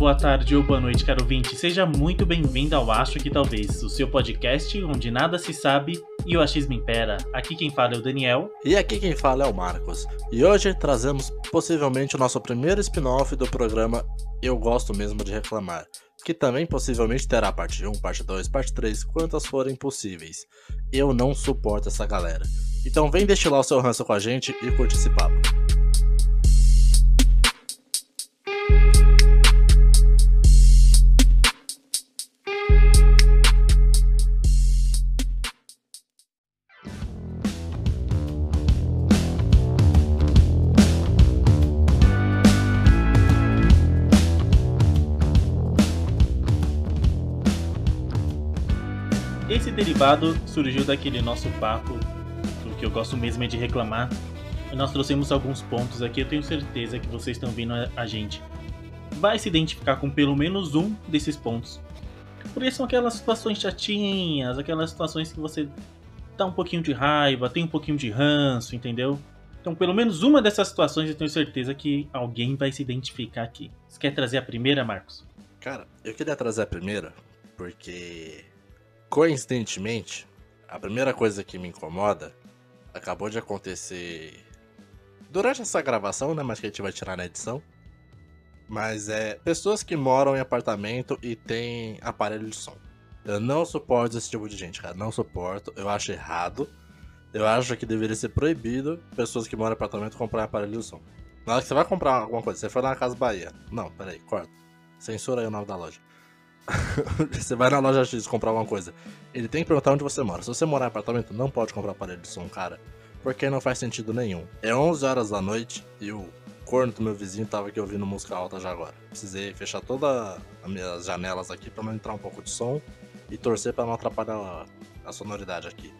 boa tarde ou boa noite, caro ouvinte. Seja muito bem-vindo ao Acho que Talvez, o seu podcast onde nada se sabe e o achismo impera. Aqui quem fala é o Daniel. E aqui quem fala é o Marcos. E hoje trazemos possivelmente o nosso primeiro spin-off do programa Eu Gosto Mesmo de Reclamar, que também possivelmente terá parte 1, parte 2, parte 3, quantas forem possíveis. Eu não suporto essa galera. Então vem destilar o seu ranço com a gente e curte esse papo. Esse derivado surgiu daquele nosso papo, do que eu gosto mesmo é de reclamar. E nós trouxemos alguns pontos aqui, eu tenho certeza que vocês estão vindo a, gente. Vai se identificar com pelo menos um desses pontos. Porque são aquelas situações chatinhas, aquelas situações que você dá um pouquinho de raiva, tem um pouquinho de ranço, entendeu? Então, pelo menos uma dessas situações eu tenho certeza que alguém vai se identificar aqui. Você quer trazer a primeira, Marcos? Cara, eu queria trazer a primeira porque, coincidentemente, a primeira coisa que me incomoda acabou de acontecer durante essa gravação, né? Mas que a gente vai tirar na edição. Mas é pessoas que moram em apartamento e têm aparelho de som. Eu não suporto esse tipo de gente, cara. Não suporto. Eu acho errado. Eu acho que deveria ser proibido pessoas que moram em apartamento comprar aparelho de som. Na hora que você vai comprar alguma coisa, você foi na Casa Bahia. Não, peraí, corta. Censura aí o nome da loja. você vai na loja X comprar alguma coisa. Ele tem que perguntar onde você mora. Se você morar em apartamento, não pode comprar aparelho de som, cara. Porque não faz sentido nenhum. É 11 horas da noite e o corno do meu vizinho tava aqui ouvindo música alta já agora. Precisei fechar todas as minhas janelas aqui para não entrar um pouco de som e torcer para não atrapalhar a, a sonoridade aqui.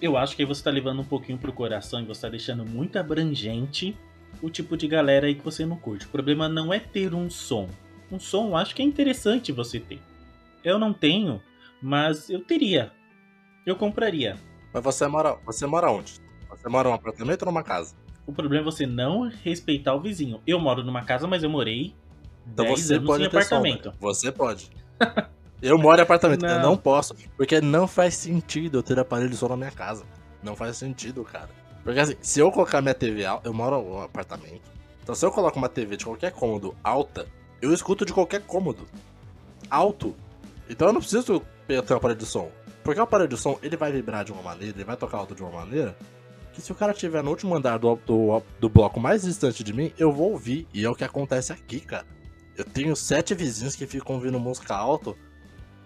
Eu acho que você tá levando um pouquinho pro coração e você tá deixando muito abrangente o tipo de galera aí que você não curte. O problema não é ter um som. Um som eu acho que é interessante você ter. Eu não tenho, mas eu teria. Eu compraria. Mas você mora, você mora onde? Você mora num apartamento ou numa casa? O problema é você não respeitar o vizinho. Eu moro numa casa, mas eu morei Então 10 você anos pode em ter apartamento. velho. Você pode. Eu moro em apartamento, eu Não. não posso. Porque não faz sentido eu ter aparelho de som na minha casa. Não faz sentido, cara. Porque assim, se eu colocar minha TV alta, eu moro em um apartamento. Então se eu coloco uma TV de qualquer cômodo alta, eu escuto de qualquer cômodo. Alto. Então eu não preciso ter um aparelho de som. Porque o aparelho de som, ele vai vibrar de uma maneira, ele vai tocar alto de uma maneira, que se o cara estiver no último andar do, do, do bloco mais distante de mim, eu vou ouvir. E é o que acontece aqui, cara. Eu tenho sete vizinhos que ficam ouvindo música alto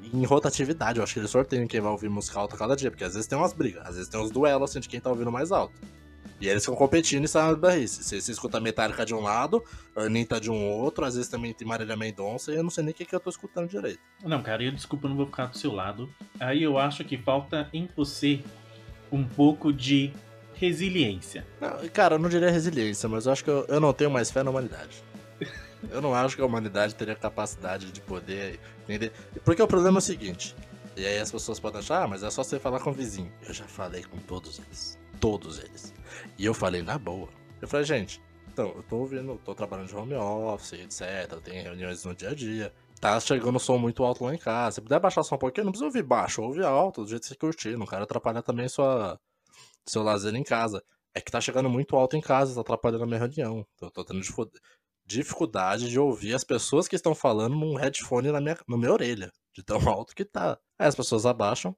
em rotatividade. Eu acho que eles sorteiam quem vai ouvir música alta cada dia, porque às vezes tem umas brigas, às vezes tem uns duelos assim de quem tá ouvindo mais alto. E eles ficam competindo e saem da barrice. Você, você escuta Metallica de um lado, Anitta de um outro, às vezes também tem Marília Mendonça, e eu não sei nem o que, que eu tô escutando direito. Não, cara, eu desculpa, eu não vou ficar do seu lado. Aí eu acho que falta em você um pouco de resiliência. Não, cara, eu não diria resiliência, mas eu acho que eu, eu não tenho mais fé na humanidade. Eu não acho que a humanidade teria capacidade de poder entender. Porque o problema é o seguinte. E aí as pessoas podem achar, ah, mas é só você falar com o vizinho. Eu já falei com todos eles. Todos eles. E eu falei na boa. Eu falei, gente, então, eu tô ouvindo, tô trabalhando de home office, etc. Tem reuniões no dia a dia. Tá chegando som muito alto lá em casa. Se puder baixar só um pouquinho, não precisa ouvir baixo, ouve alto, do jeito que você curtir. Não quero atrapalhar também sua, seu lazer em casa. É que tá chegando muito alto em casa, tá atrapalhando a minha reunião. Então, Eu tô tendo dificu- dificuldade de ouvir as pessoas que estão falando num headphone na minha, na minha orelha, de tão alto que tá. Aí as pessoas abaixam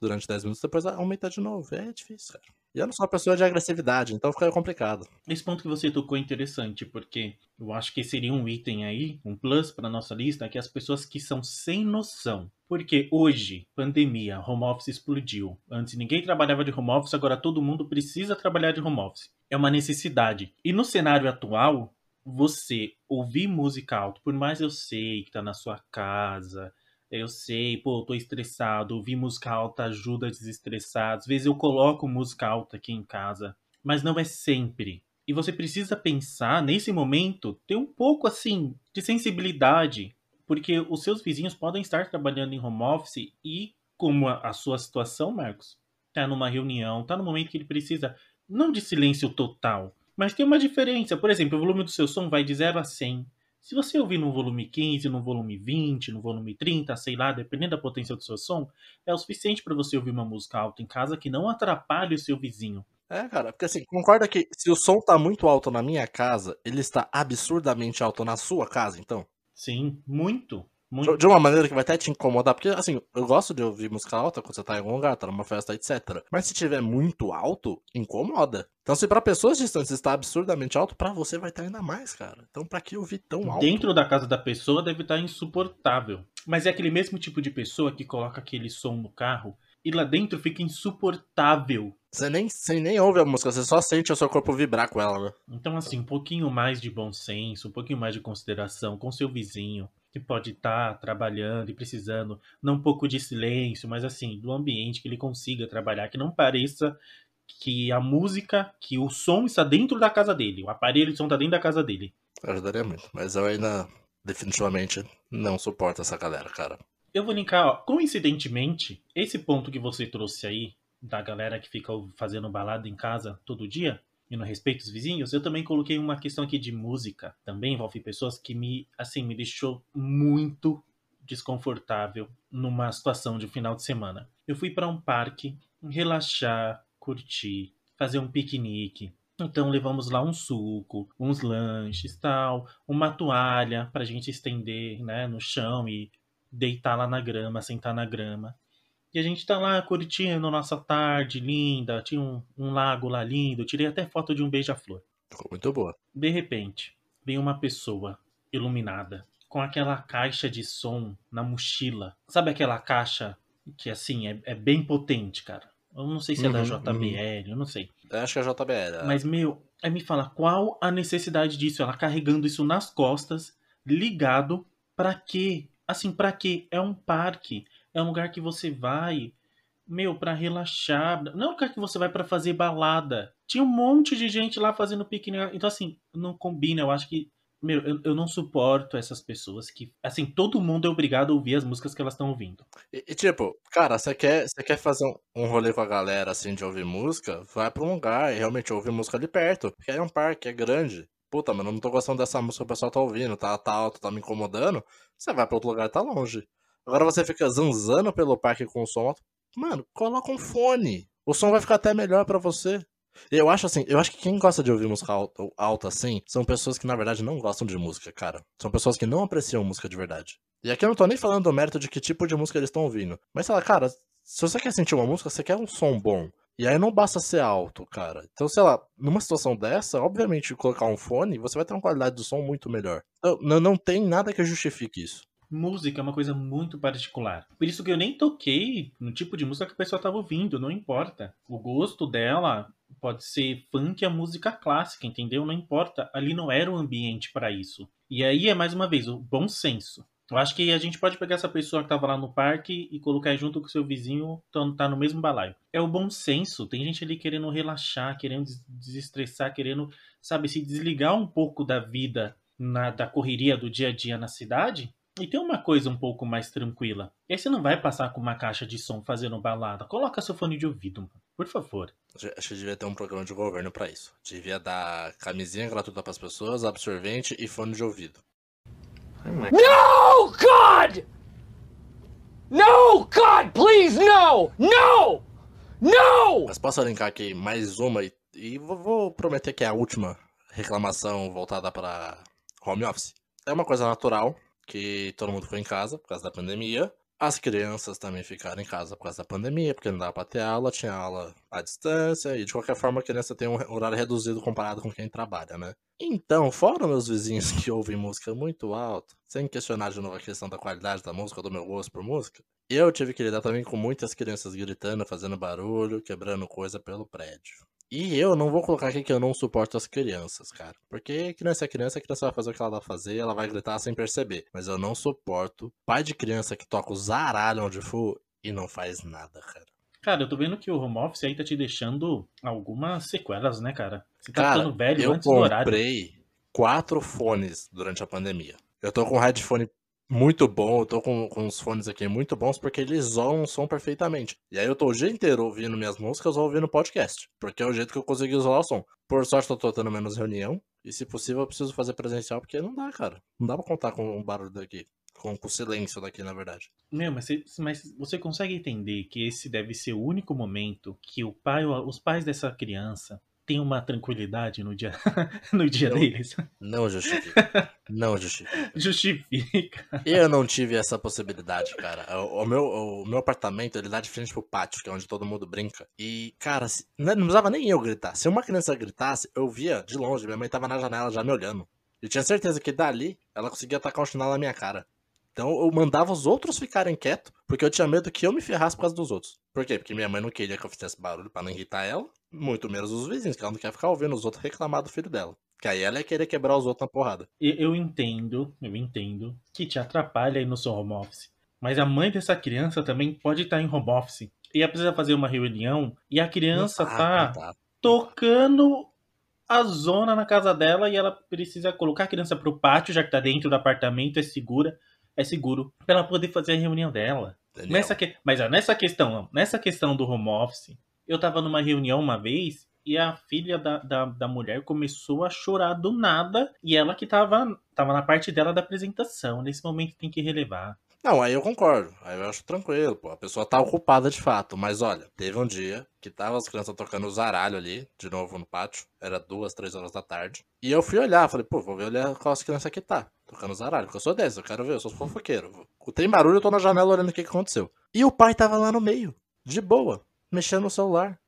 durante 10 minutos, depois aumenta de novo. É difícil, cara. E eu não sou uma pessoa de agressividade, então fica complicado. Esse ponto que você tocou é interessante, porque eu acho que seria um item aí, um plus para nossa lista, que as pessoas que são sem noção. Porque hoje, pandemia, home office explodiu. Antes ninguém trabalhava de home office, agora todo mundo precisa trabalhar de home office. É uma necessidade. E no cenário atual, você ouvir música alto, por mais eu sei que tá na sua casa, eu sei, pô, eu tô estressado, ouvir música alta ajuda a desestressar. Às vezes eu coloco música alta aqui em casa, mas não é sempre. E você precisa pensar, nesse momento, ter um pouco assim de sensibilidade, porque os seus vizinhos podem estar trabalhando em home office e, como a, a sua situação, Marcos, tá numa reunião, tá no momento que ele precisa, não de silêncio total, mas tem uma diferença. Por exemplo, o volume do seu som vai de 0 a 100. Se você ouvir no volume 15, no volume 20, no volume 30, sei lá, dependendo da potência do seu som, é o suficiente para você ouvir uma música alta em casa que não atrapalhe o seu vizinho. É, cara, porque assim, concorda que se o som tá muito alto na minha casa, ele está absurdamente alto na sua casa, então? Sim, muito. Muito. De uma maneira que vai até te incomodar, porque assim, eu gosto de ouvir música alta quando você tá em algum lugar, tá numa festa, etc. Mas se tiver muito alto, incomoda. Então, se para pessoas distantes está absurdamente alto, para você vai estar ainda mais, cara. Então, para que ouvir tão alto? Dentro da casa da pessoa deve estar insuportável. Mas é aquele mesmo tipo de pessoa que coloca aquele som no carro e lá dentro fica insuportável. Você nem, você nem ouve a música, você só sente o seu corpo vibrar com ela, né? Então, assim, um pouquinho mais de bom senso, um pouquinho mais de consideração com seu vizinho, que pode estar tá trabalhando e precisando, não um pouco de silêncio, mas assim, do ambiente que ele consiga trabalhar, que não pareça que a música, que o som está dentro da casa dele, o aparelho de som está dentro da casa dele. Ajudaria muito, mas eu ainda definitivamente não suporto essa galera, cara. Eu vou linkar, ó, coincidentemente, esse ponto que você trouxe aí, da galera que fica fazendo balada em casa todo dia, e no respeito aos vizinhos, eu também coloquei uma questão aqui de música. Também envolve pessoas que me, assim, me deixou muito desconfortável numa situação de final de semana. Eu fui para um parque relaxar, curtir, fazer um piquenique. Então levamos lá um suco, uns lanches, tal, uma toalha para a gente estender, né, no chão e deitar lá na grama, sentar na grama. E a gente tá lá curtindo nossa tarde linda, tinha um, um lago lá lindo, tirei até foto de um beija-flor. Ficou muito boa. De repente, vem uma pessoa iluminada, com aquela caixa de som na mochila. Sabe aquela caixa que, assim, é, é bem potente, cara? Eu não sei se uhum, é da uhum, JBL, uhum. eu não sei. Eu acho que é a JBL. É. Mas, meu, aí me fala, qual a necessidade disso? Ela carregando isso nas costas, ligado, pra quê? Assim, pra quê? É um parque é um lugar que você vai, meu, para relaxar. Não é um lugar que você vai para fazer balada. Tinha um monte de gente lá fazendo piquenique. Então, assim, não combina. Eu acho que meu, eu, eu não suporto essas pessoas que. Assim, todo mundo é obrigado a ouvir as músicas que elas estão ouvindo. E, e, tipo, cara, você quer, quer fazer um, um rolê com a galera, assim, de ouvir música? Vai pra um lugar e realmente ouvir música ali perto. Porque é um parque, é grande. Puta, mano, eu não tô gostando dessa música que o pessoal tá ouvindo, tá, tá alto, tá me incomodando. Você vai pra outro lugar, tá longe. Agora você fica zanzando pelo parque com o som alto. Mano, coloca um fone. O som vai ficar até melhor para você. Eu acho assim, eu acho que quem gosta de ouvir música alta, alta assim, são pessoas que na verdade não gostam de música, cara. São pessoas que não apreciam música de verdade. E aqui eu não tô nem falando do mérito de que tipo de música eles estão ouvindo. Mas sei lá, cara, se você quer sentir uma música, você quer um som bom. E aí não basta ser alto, cara. Então, sei lá, numa situação dessa, obviamente, colocar um fone, você vai ter uma qualidade do som muito melhor. Então, não, não tem nada que justifique isso música é uma coisa muito particular. Por isso que eu nem toquei no tipo de música que a pessoa estava ouvindo, não importa. O gosto dela pode ser funk a música clássica, entendeu? Não importa. Ali não era o ambiente para isso. E aí é mais uma vez o bom senso. Eu acho que a gente pode pegar essa pessoa que estava lá no parque e colocar junto com o seu vizinho, então tá no mesmo balaio. É o bom senso. Tem gente ali querendo relaxar, querendo desestressar, querendo, sabe, se desligar um pouco da vida, na, da correria do dia a dia na cidade e tem uma coisa um pouco mais tranquila. E aí você não vai passar com uma caixa de som fazendo balada. Coloca seu fone de ouvido, mano. Por favor. Acho que devia ter um programa de governo para isso. Devia dar camisinha gratuita para as pessoas, absorvente e fone de ouvido. No, God! No, God, please, no! No! No! Mas posso linkar aqui mais uma e, e vou prometer que é a última reclamação voltada para home office. É uma coisa natural, que todo mundo ficou em casa por causa da pandemia. As crianças também ficaram em casa por causa da pandemia, porque não dava pra ter aula, tinha aula à distância, e de qualquer forma a criança tem um horário reduzido comparado com quem trabalha, né? Então, fora meus vizinhos que ouvem música muito alto, sem questionar de novo a questão da qualidade da música, do meu gosto por música, eu tive que lidar também com muitas crianças gritando, fazendo barulho, quebrando coisa pelo prédio. E eu não vou colocar aqui que eu não suporto as crianças, cara. Porque criança é criança, a criança vai fazer o que ela vai fazer, ela vai gritar sem perceber. Mas eu não suporto pai de criança que toca o zaralho onde for e não faz nada, cara. Cara, eu tô vendo que o home office aí tá te deixando algumas sequelas, né, cara? Você tá cara, ficando velho eu antes do horário. Eu comprei quatro fones durante a pandemia. Eu tô com um headphone muito bom. Eu tô com, com os fones aqui muito bons porque eles isolam o som perfeitamente. E aí eu tô o dia inteiro ouvindo minhas músicas ou ouvindo podcast. Porque é o jeito que eu consegui isolar o som. Por sorte, eu tô tendo menos reunião. E se possível, eu preciso fazer presencial, porque não dá, cara. Não dá pra contar com o barulho daqui. Com, com o silêncio daqui, na verdade. Meu, mas você, mas você consegue entender que esse deve ser o único momento que o pai, os pais dessa criança têm uma tranquilidade no dia, no dia Não. deles? Não justifica. não justifica. Justifica. Eu não tive essa possibilidade, cara. O, o meu, o meu apartamento, ele dá de frente pro pátio, que é onde todo mundo brinca. E, cara, se- não não precisava nem eu gritar. Se uma criança gritasse, eu via de longe. Minha mãe tava na janela já me olhando. Eu tinha certeza que dali ela conseguia tacar um chinelo na minha cara. Então eu mandava os outros ficarem quietos, porque eu tinha medo que eu me ferrasse por causa dos outros. Por quê? Porque minha mãe não queria que eu fizesse barulho pra não irritar ela, muito menos os vizinhos, que ela não quer ficar ouvindo os outros reclamar do filho dela. Que aí ela ia querer quebrar os outros na porrada. E- Eu entendo, eu entendo que te atrapalha aí no seu home office. Mas a mãe dessa criança também pode estar em home office. E ela precisa fazer uma reunião e a criança Não tá não dá. tocando a zona na casa dela e ela precisa colocar a criança pro pátio, já que tá dentro do apartamento, é segura, é seguro, pra ela poder fazer a reunião dela. Nessa, que... Mas ó, nessa questão, nessa questão do home office, eu tava numa reunião uma vez e a filha da, da, da mulher começou a chorar do nada e ela que tava, tava na parte dela da apresentação. Nesse momento tem que relevar. Não, aí eu concordo. Aí eu acho tranquilo, pô. A pessoa tá ocupada de fato. Mas olha, teve um dia que tava as crianças tocando o zaralho ali, de novo no pátio. Era duas, três horas da tarde. E eu fui olhar, falei, pô, vou ver olhar qual as crianças que tá. Tocando zaralho, porque eu sou desse, eu quero ver, eu sou fofoqueiro. Tem barulho, eu tô na janela olhando o que, que aconteceu. E o pai tava lá no meio, de boa, mexendo no celular,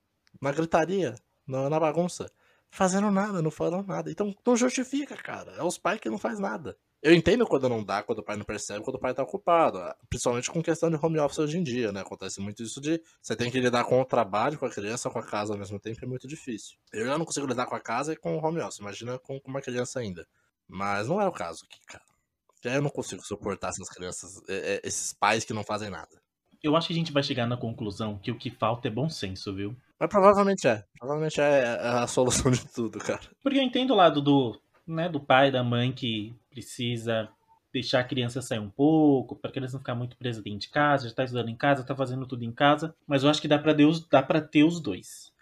na gritaria, na, na bagunça. Fazendo nada, não falando nada. Então não justifica, cara. É os pais que não faz nada. Eu entendo quando não dá, quando o pai não percebe, quando o pai tá ocupado. ah, Principalmente com questão de home office hoje em dia, né? Acontece muito isso de você tem que lidar com o trabalho, com a criança, com a casa ao mesmo tempo, é muito difícil. Eu já não consigo lidar com a casa e com o home office, imagina com, uma criança ainda. Mas não é o caso aqui, cara. Já eu não consigo suportar essas crianças, é- é- esses pais que não fazem nada. Eu acho que a gente vai chegar na conclusão que o que falta é bom senso, viu? Mas provavelmente é. Provavelmente é é a solução de tudo, cara. Porque eu entendo o lado do, né, do pai, da mãe que precisa deixar a criança sair um pouco, para a criança não ficar muito presa dentro de casa, já tá estudando em casa, tá fazendo tudo em casa. Mas eu acho que dá para Deus, dá para ter os dois.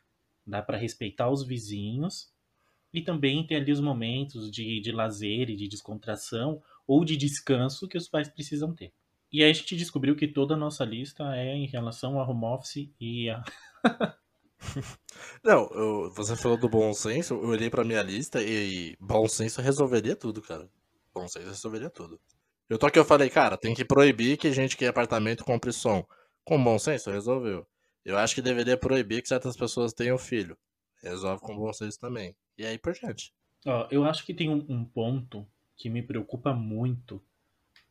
Dá para respeitar os vizinhos e também ter ali os momentos de, de lazer e de descontração ou de descanso que os pais precisam ter. E aí a gente descobriu que toda a nossa lista é em relação ao home office e a Não, eu- você falou do bom senso, eu olhei pra minha lista e bom senso resolveria tudo, cara. Bom senso resolveria tudo. Eu tô aqui, eu falei, cara, tem que proibir que gente que é apartamento compre som. Com bom senso, resolveu. Eu acho que deveria proibir que certas pessoas tenham filho. Resolve com bom senso também. E aí por diante. Ó, eu acho que tem um, um ponto que me preocupa muito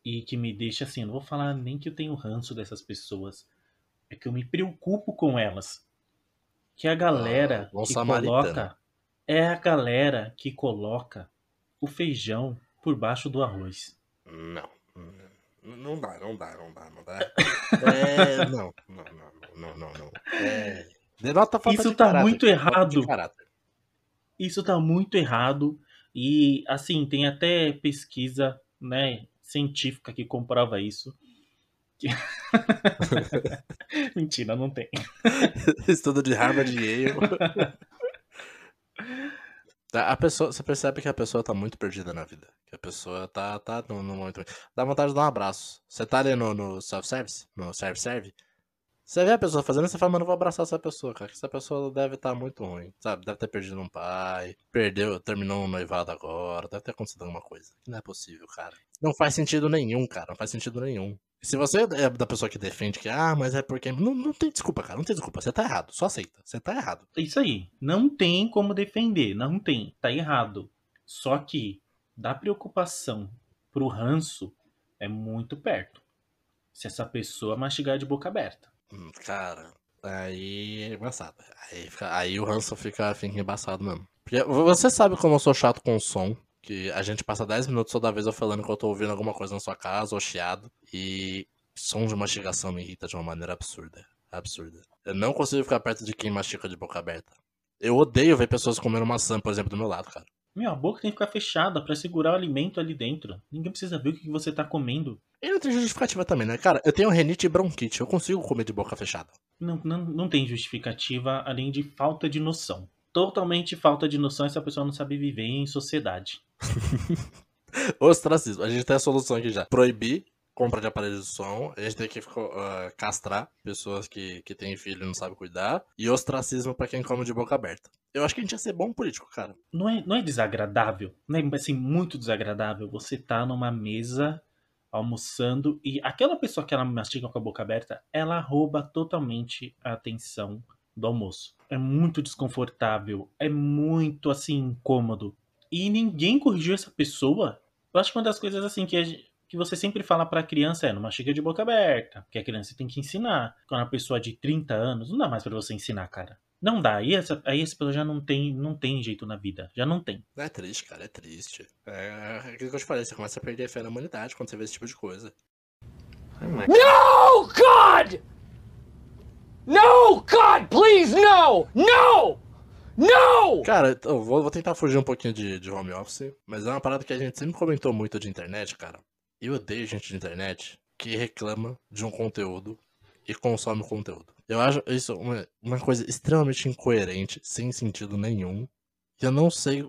e que me deixa assim, não vou falar nem que eu tenho ranço dessas pessoas, é que eu me preocupo com elas. Que a galera Ah, que samaritano. coloca é a galera que coloca o feijão por baixo do arroz. Não. Não, dá, não dá, não dá, não dá. É, não, não, não, não, não, não. É, denota falta Isso de tá caráter, muito errado. Isso tá muito errado e assim, tem até pesquisa, né, científica que comprova isso. Mentira, não tem. Estudo de Harvard e Yale. Tá, A pessoa, você percebe que a pessoa tá muito perdida na vida. Que a pessoa tá, tá no, no momento. Dá vontade de dar um abraço. Você tá ali no, no self-service, no serve-serve. Você vê a pessoa fazendo, você fala, mano, eu vou abraçar essa pessoa, cara. Que essa pessoa deve estar muito ruim, sabe? Deve ter perdido um pai, perdeu, terminou um noivado agora, deve ter acontecido alguma coisa. Não é possível, cara. Não faz sentido nenhum, cara. Não faz sentido nenhum. Se você é da pessoa que defende que, ah, mas é porque. Não, não tem desculpa, cara. Não tem desculpa. Você tá errado. Só aceita. Você tá errado. Isso aí. Não tem como defender. Não tem. Tá errado. Só que da preocupação pro ranço é muito perto. Se essa pessoa mastigar de boca aberta. Hum, Cara, aí é embaçado. Aí, fica- aí o ranço fica, fica embaçado mesmo. Porque você sabe como eu sou chato com o som. Que a gente passa 10 minutos toda vez eu falando que eu tô ouvindo alguma coisa na sua casa, ou chiado. E som de mastigação me irrita de uma maneira absurda. Absurda. Eu não consigo ficar perto de quem mastica de boca aberta. Eu odeio ver pessoas comendo maçã, por exemplo, do meu lado, cara. Meu, a boca tem que ficar fechada pra segurar o alimento ali dentro. Ninguém precisa ver o que você tá comendo. E não tem justificativa também, né? Cara, eu tenho renite e bronquite. Eu consigo comer de boca fechada. Não, não, não tem justificativa além de falta de noção. Totalmente falta de noção essa pessoa não sabe viver em sociedade. Ostracismo. A gente tem a solução aqui já. Proibir compra de aparelhos de som, a gente tem que uh, castrar pessoas que, que têm filho e não sabem cuidar, e ostracismo para quem come de boca aberta. Eu acho que a gente ia ser bom político, cara. Não é, não é desagradável, não é assim, muito desagradável você tá numa mesa almoçando e aquela pessoa que ela mastiga com a boca aberta, ela rouba totalmente a atenção do almoço. É muito desconfortável, é muito assim incômodo. E ninguém corrigiu essa pessoa. Eu acho que uma das coisas assim que, a, que você sempre fala para a criança é não mastiga de boca aberta, porque a criança tem que ensinar. Quando a pessoa de 30 anos, não dá mais para você ensinar, cara. Não dá. Aí essa, aí essa pessoa já não tem, não tem jeito na vida. Já não tem. É triste, cara. É triste. É, é aquilo que eu te falei. Você começa a perder a fé na humanidade quando você vê esse tipo de coisa. No, God! No, God, please, no! No! No! Cara, eu vou, vou tentar fugir um pouquinho de, de home office, mas é uma parada que a gente sempre comentou muito de internet, cara. Eu odeio gente de internet que reclama de um conteúdo e consome o conteúdo. Eu acho isso uma, uma coisa extremamente incoerente, sem sentido nenhum. E eu não sei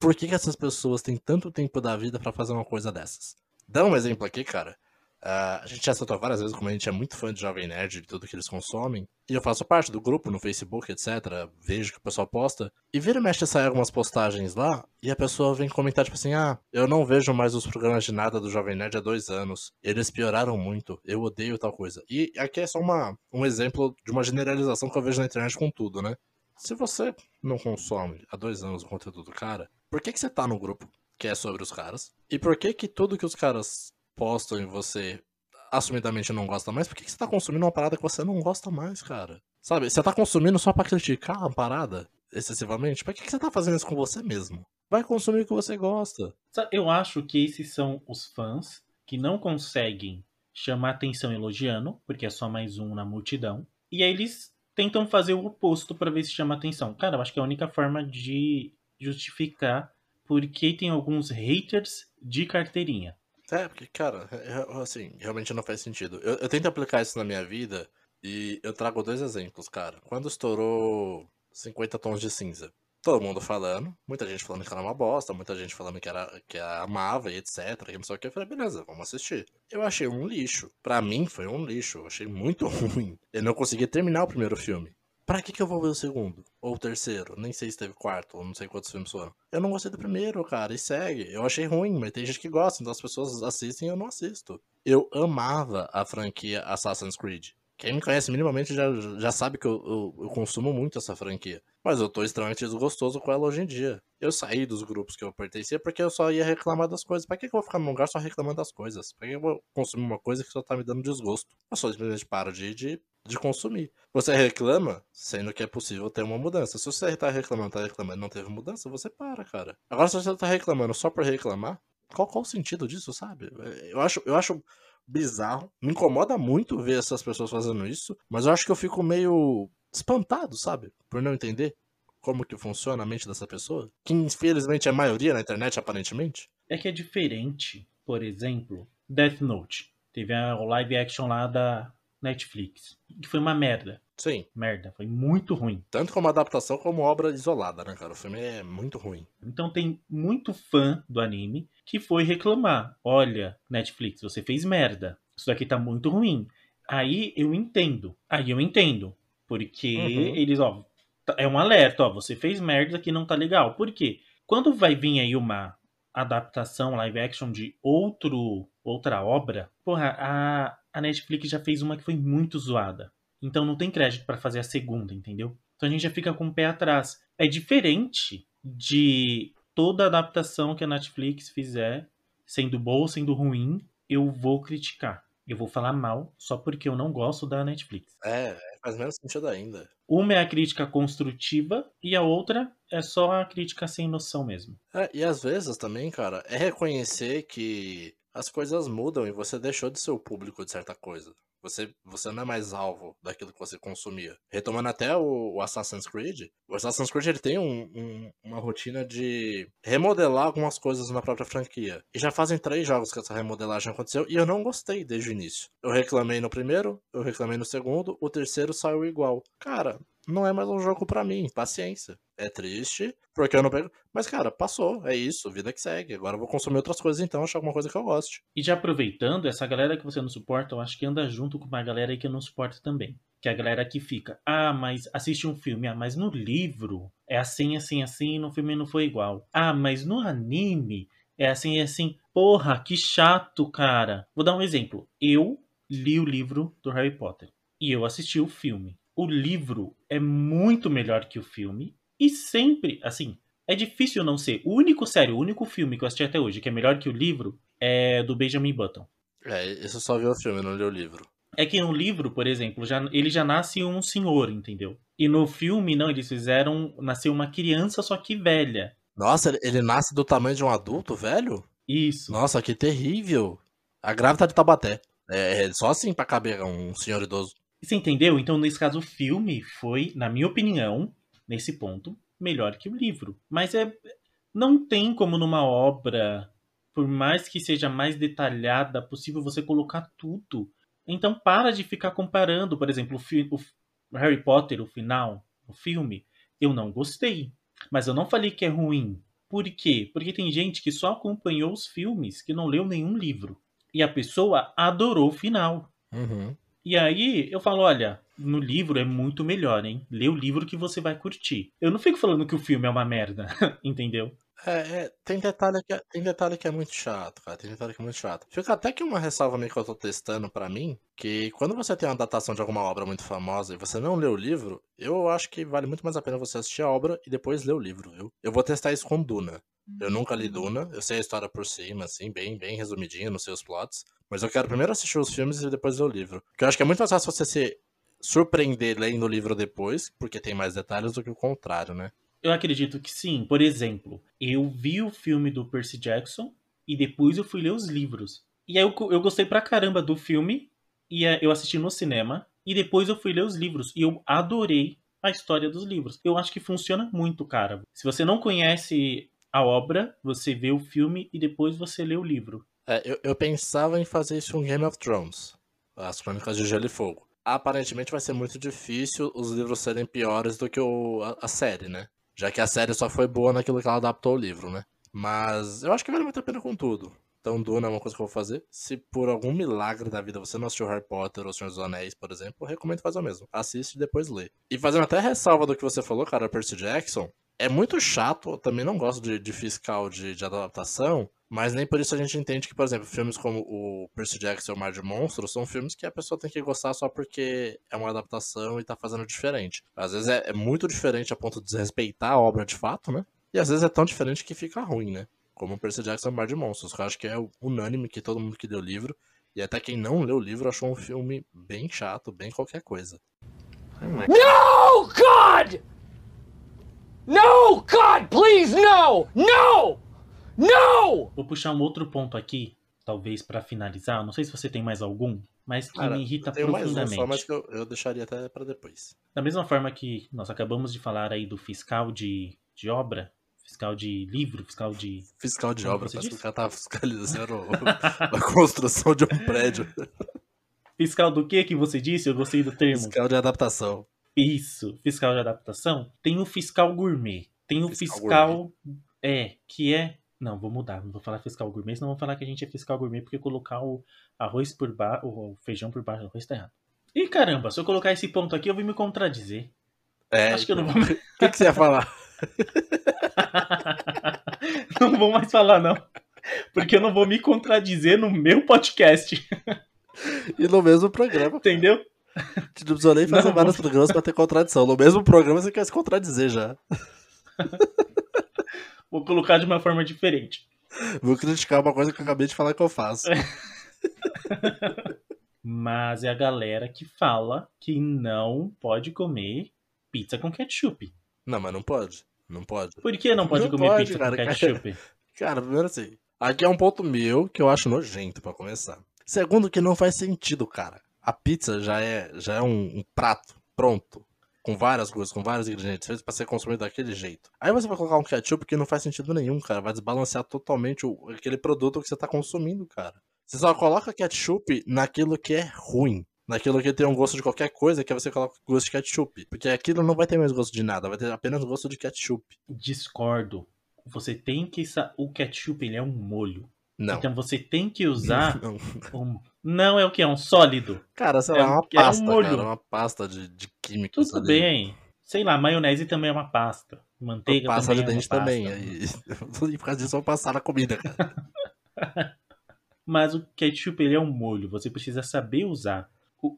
por que, que essas pessoas têm tanto tempo da vida para fazer uma coisa dessas. Dá um exemplo aqui, cara. Uh, a gente já citou várias vezes como a gente é muito fã de Jovem Nerd, de tudo que eles consomem. E eu faço parte do grupo no Facebook, etc. Vejo que o pessoal posta. E vira e mexe sai algumas postagens lá. E a pessoa vem comentar, tipo assim: Ah, eu não vejo mais os programas de nada do Jovem Nerd há dois anos. Eles pioraram muito. Eu odeio tal coisa. E aqui é só uma, um exemplo de uma generalização que eu vejo na internet com tudo, né? Se você não consome há dois anos o conteúdo do cara, por que, que você tá no grupo que é sobre os caras? E por que que tudo que os caras postam e você assumidamente não gosta mais, por que, que você tá consumindo uma parada que você não gosta mais, cara? Sabe, você tá consumindo só para criticar uma parada excessivamente? Por que, que você tá fazendo isso com você mesmo? Vai consumir o que você gosta. Eu acho que esses são os fãs que não conseguem chamar atenção elogiando, porque é só mais um na multidão. E aí eles tentam fazer o oposto para ver se chama atenção. Cara, eu acho que é a única forma de justificar porque tem alguns haters de carteirinha. É, porque, cara, assim, realmente não faz sentido. Eu, eu tento aplicar isso na minha vida e eu trago dois exemplos, cara. Quando estourou 50 tons de cinza, todo mundo falando, muita gente falando que era uma bosta, muita gente falando que era que amava e etc, que não sei o que, eu falei, beleza, vamos assistir. Eu achei um lixo. Pra mim foi um lixo, eu achei muito ruim. Eu não consegui terminar o primeiro filme. Pra que, que eu vou ver o segundo? Ou o terceiro? Nem sei se teve quarto, ou não sei quantos filmes foram. Eu não gostei do primeiro, cara, e segue. Eu achei ruim, mas tem gente que gosta, então as pessoas assistem e eu não assisto. Eu amava a franquia Assassin's Creed. Quem me conhece minimamente já, já sabe que eu, eu, eu, consumo muito essa franquia. Mas eu tô extremamente desgostoso com ela hoje em dia. Eu saí dos grupos que eu pertencia porque eu só ia reclamar das coisas. Pra que, que eu vou ficar num lugar só reclamando das coisas? Pra que eu vou consumir uma coisa que só tá me dando desgosto? Eu só simplesmente paro de, de, de consumir. Você reclama, sendo que é possível ter uma mudança. Se você tá reclamando, tá reclamando não teve mudança, você para, cara. Agora, se você tá reclamando só por reclamar, qual, qual o sentido disso, sabe? Eu acho, eu acho bizarro. Me incomoda muito ver essas pessoas fazendo isso, mas eu acho que eu fico meio espantado, sabe? Por não entender como que funciona a mente dessa pessoa. Que infelizmente é a maioria na internet, aparentemente. É que é diferente, por exemplo, Death Note. Teve a live action lá da Netflix. Que foi uma merda. Sim. Merda, foi muito ruim. Tanto como adaptação como obra isolada, né, cara? O filme é muito ruim. Então tem muito fã do anime que foi reclamar. Olha, Netflix, você fez merda. Isso daqui tá muito ruim. Aí eu entendo. Aí eu entendo. Porque uhum. eles, ó, tá, é um alerta, ó, você fez merda que não tá legal. Por quê? Quando vai vir aí uma adaptação live action de outro outra obra, porra, a, a Netflix já fez uma que foi muito zoada. Então não tem crédito para fazer a segunda, entendeu? Então a gente já fica com o pé atrás. É diferente de toda adaptação que a Netflix fizer, sendo boa ou sendo ruim, eu vou criticar. Eu vou falar mal só porque eu não gosto da Netflix. É, faz menos sentido ainda. Uma é a crítica construtiva e a outra é só a crítica sem noção mesmo. É, e às vezes também, cara, é reconhecer que as coisas mudam e você deixou de ser o público de certa coisa. Você, você não é mais alvo daquilo que você consumia. Retomando até o, o Assassin's Creed, o Assassin's Creed ele tem um, um, uma rotina de remodelar algumas coisas na própria franquia. E já fazem três jogos que essa remodelagem aconteceu e eu não gostei desde o início. Eu reclamei no primeiro, eu reclamei no segundo, o terceiro saiu igual. Cara, não é mais um jogo pra mim. Paciência. É triste, porque eu não pego. Mas, cara, passou. É isso, vida que segue. Agora eu vou consumir outras coisas então, achar alguma coisa que eu goste. E já aproveitando, essa galera que você não suporta, eu acho que anda junto com uma galera aí que eu não suporto também. Que é a galera que fica, ah, mas assiste um filme, ah, mas no livro é assim, assim, assim, no filme não foi igual. Ah, mas no anime é assim, assim. Porra, que chato, cara. Vou dar um exemplo. Eu li o livro do Harry Potter e eu assisti o filme. O livro é muito melhor que o filme e sempre, assim, é difícil não ser. O único, sério, o único filme que eu assisti até hoje que é melhor que o livro é do Benjamin Button. É, isso só viu o filme, não leu o livro. É que no livro, por exemplo, já, ele já nasce um senhor, entendeu? E no filme, não, eles fizeram. Nasceu uma criança, só que velha. Nossa, ele, ele nasce do tamanho de um adulto, velho? Isso. Nossa, que terrível. A grávida de Tabaté. É, é só assim pra caber um senhor idoso. Você entendeu? Então, nesse caso, o filme foi, na minha opinião, nesse ponto, melhor que o livro. Mas é. Não tem como numa obra, por mais que seja mais detalhada possível, você colocar tudo. Então para de ficar comparando, por exemplo, o, o Harry Potter, o final, o filme, eu não gostei. Mas eu não falei que é ruim. Por quê? Porque tem gente que só acompanhou os filmes, que não leu nenhum livro. E a pessoa adorou o final. Uhum. E aí eu falo, olha, no livro é muito melhor, hein? Lê o livro que você vai curtir. Eu não fico falando que o filme é uma merda, entendeu? É, é, tem detalhe, que é, tem detalhe que é muito chato, cara. Tem detalhe que é muito chato. Fica até que uma ressalva meio que eu tô testando pra mim, que quando você tem uma datação de alguma obra muito famosa e você não lê o livro, eu acho que vale muito mais a pena você assistir a obra e depois ler o livro, viu? Eu vou testar isso com Duna. Eu nunca li Duna, eu sei a história por cima, assim, bem, bem resumidinha nos seus plots. Mas eu quero primeiro assistir os filmes e depois ler o livro. Porque eu acho que é muito mais fácil você se surpreender lendo o livro depois, porque tem mais detalhes do que o contrário, né? Eu acredito que sim. Por exemplo, eu vi o filme do Percy Jackson e depois eu fui ler os livros. E aí eu, eu gostei pra caramba do filme e eh, eu assisti no cinema e depois eu fui ler os livros e eu adorei a história dos livros. Eu acho que funciona muito, cara. Se você não conhece a obra, você vê o filme e depois você lê o livro. É, eu, eu pensava em fazer isso com Game of Thrones, as Crônicas de Gelo e Fogo. Aparentemente vai ser muito difícil os livros serem piores do que o, a, a série, né? Já que a série só foi boa naquilo que ela adaptou ao livro, né? Mas eu acho que vale muito a pena com tudo. Então, Duna é uma coisa que eu vou fazer. Se por algum milagre da vida você não assistiu Harry Potter ou Senhor dos Anéis, por exemplo, eu recomendo fazer o mesmo. Assiste e depois lê. E fazendo até ressalva do que você falou, cara, Percy Jackson, é muito chato, eu também não gosto de, de fiscal de, de adaptação, mas nem por isso a gente entende que, por exemplo, filmes como o Percy Jackson e o Mar de Monstros são filmes que a pessoa tem que gostar só porque é uma adaptação e tá fazendo diferente. Às vezes é, é muito diferente a ponto de desrespeitar a obra de fato, né? E às vezes é tão diferente que fica ruim, né? Como o Percy Jackson e o Mar de Monstros, que eu acho que é unânime que todo mundo que leu o livro, e até quem não leu o livro achou um filme bem chato, bem qualquer coisa. No, God! No, God, please, no! No! No! Vou puxar um outro ponto aqui, talvez pra finalizar. Não sei se você tem mais algum, mas que Cara, me irrita eu tenho mais um profundamente. só, mas que eu, eu deixaria até pra depois. Da mesma forma que nós acabamos de falar aí do fiscal de, de obra, fiscal de livro, fiscal de. Fiscal de Como obra, você parece que o cara tá fiscalizando a construção de um prédio. Fiscal do que que você disse? Eu gostei do termo. Fiscal de adaptação. Isso, fiscal de adaptação. Tem o fiscal gourmet. Tem o Fiscal fiscal. É, que é. Não, vou mudar. Não vou falar fiscal gourmet, senão vou falar que a gente é fiscal gourmet porque colocar o arroz por baixo. O feijão por baixo do arroz tá errado. Ih, caramba, se eu colocar esse ponto aqui, eu vou me contradizer. É, Acho que eu não vou. O que, que você ia falar? não vou mais falar, não. Porque eu não vou me contradizer no meu podcast. E no mesmo programa. Entendeu? Não precisou nem fazer Não, vários programas pra ter contradição. No mesmo programa você quer se contradizer já. Vou colocar de uma forma diferente. Vou criticar uma coisa que eu acabei de falar que eu faço. Mas é a galera que fala que não pode comer pizza com ketchup. Não, mas não pode. Não pode. Por que não pode Não comer pode, pizza cara, com ketchup? Cara, primeiro assim, aqui é um ponto meu que eu acho nojento pra começar. Segundo, que não faz sentido, cara. A pizza já é, já é um, um prato pronto, com várias coisas, com vários ingredientes, feito pra ser consumido daquele jeito. Aí você vai colocar um ketchup que não faz sentido nenhum, cara. Vai desbalancear totalmente o- aquele produto que você tá consumindo, cara. Você só coloca ketchup naquilo que é ruim. naquilo que tem um gosto de qualquer coisa, que você coloca gosto de ketchup. Porque aquilo não vai ter mais gosto de nada, vai ter apenas gosto de ketchup. Discordo. Você tem que. O ketchup ele é um molho. Não. Então você tem que usar. Não. um... Não é o que? É um sólido? Cara, sei É lá, um- uma é um pasta, molho. cara, uma pasta de, de químicos Tudo bem. Sei lá, maionese também é uma pasta. Manteiga Pasta também de é uma dente também. pasta. Aí, por causa disso, eu vou passar na comida, cara. Mas o ketchup ele é um molho, você precisa saber usar.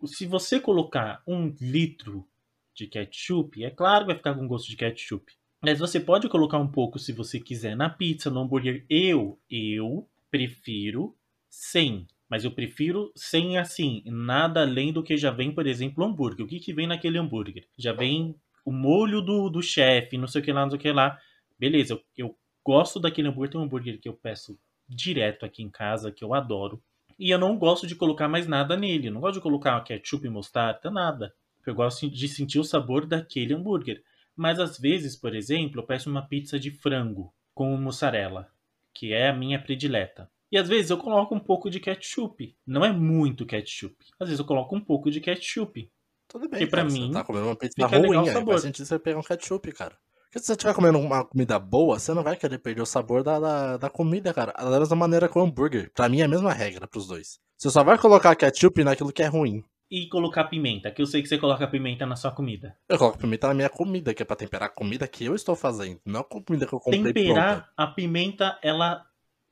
Se você colocar um litro de ketchup, é claro que vai ficar com gosto de ketchup. Mas você pode colocar um pouco se você quiser na pizza, no hambúrguer. Eu, eu prefiro sem. Mas eu prefiro sem assim, nada além do que já vem, por exemplo, hambúrguer. O que, que vem naquele hambúrguer? Já vem o molho do, do chefe, não sei o que lá, não sei o que lá. Beleza, eu, eu gosto daquele hambúrguer. Tem um hambúrguer que eu peço direto aqui em casa, que eu adoro. E eu não gosto de colocar mais nada nele. Não gosto de colocar ketchup e mostarda, nada. Eu gosto de sentir o sabor daquele hambúrguer. Mas às vezes, por exemplo, eu peço uma pizza de frango com mussarela, que é a minha predileta. E às vezes eu coloco um pouco de ketchup. Não é muito ketchup. Às vezes eu coloco um pouco de ketchup. Tudo bem, Que pra cara, mim, Você tá comendo uma pizza ruim, aí sabor. faz sentido você pegar um ketchup, cara. Porque se você estiver comendo uma comida boa, você não vai querer perder o sabor da, da, da comida, cara. Da mesma maneira com o hambúrguer. Pra mim é a mesma regra pros dois. Você só vai colocar ketchup naquilo que é ruim. E colocar pimenta, que eu sei que você coloca pimenta na sua comida. Eu coloco pimenta na minha comida, que é pra temperar a comida que eu estou fazendo. Não a comida que eu comprei pronta. Temperar a pimenta, ela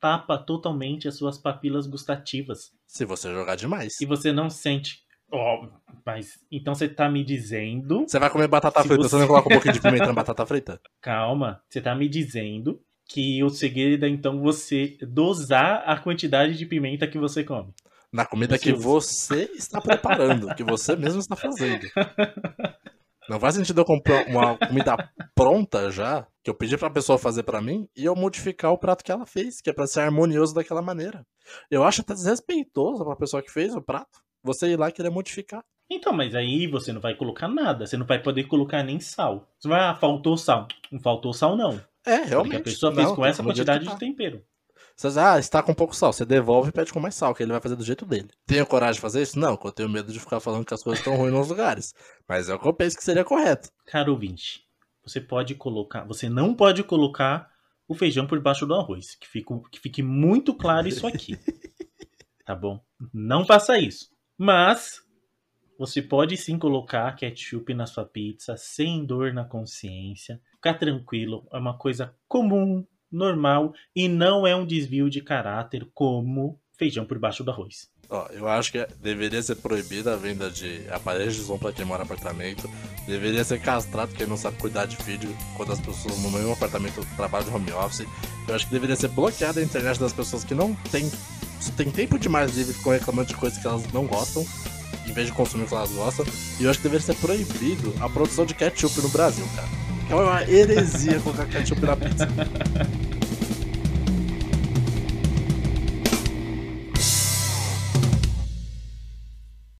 tapa totalmente as suas papilas gustativas. Se você jogar demais. E você não sente. Ó, mas então você tá me dizendo. Você vai comer batata frita, você... você- não coloca um pouquinho de pimenta na batata frita? Calma, você tá me dizendo que o segredo é então você dosar a quantidade de pimenta que você come. Na comida Você que usa. você está preparando, que você mesmo está fazendo. Não faz sentido eu comprar uma comida pronta já, que eu pedi pra pessoa fazer pra mim, e eu modificar o prato que ela fez, que é pra ser harmonioso daquela maneira. Eu acho até desrespeitoso pra pessoa que fez o prato, você ir lá e querer modificar. Então, mas aí você não vai colocar nada. Você não vai poder colocar nem sal. Você vai, ah, faltou sal. Não faltou sal, não. É, Porque realmente. a pessoa fez Não, com tem essa quantidade de tempero. Você diz, ah, está com pouco sal. Você devolve e pede com mais sal, que ele vai fazer do jeito dele. Tenho coragem de fazer isso? Não, porque eu tenho medo de ficar falando que as coisas estão ruins nos lugares. Mas é o que eu penso que seria correto. Caro ouvinte, você pode colocar. Você não pode colocar o feijão por baixo do arroz. Que fique, que fique muito claro isso aqui. Tá bom? Não faça isso. Mas você pode sim colocar ketchup na sua pizza sem dor na consciência. Ficar tranquilo, é uma coisa comum, normal e não é um desvio de caráter como feijão por baixo do arroz. Eu acho que deveria ser proibida a venda de aparelhos de som pra quem mora em apartamento. Deveria ser castrado quem não sabe cuidar de vídeo quando as pessoas no mesmo apartamento trabalham de home office. Eu acho que deveria ser bloqueada a internet das pessoas que não têm, tem tempo demais livre ficam reclamando de coisas que elas não gostam, em vez de consumir o que elas gostam. E eu acho que deveria ser proibido a produção de ketchup no Brasil, cara. É uma heresia colocar ketchup na pizza.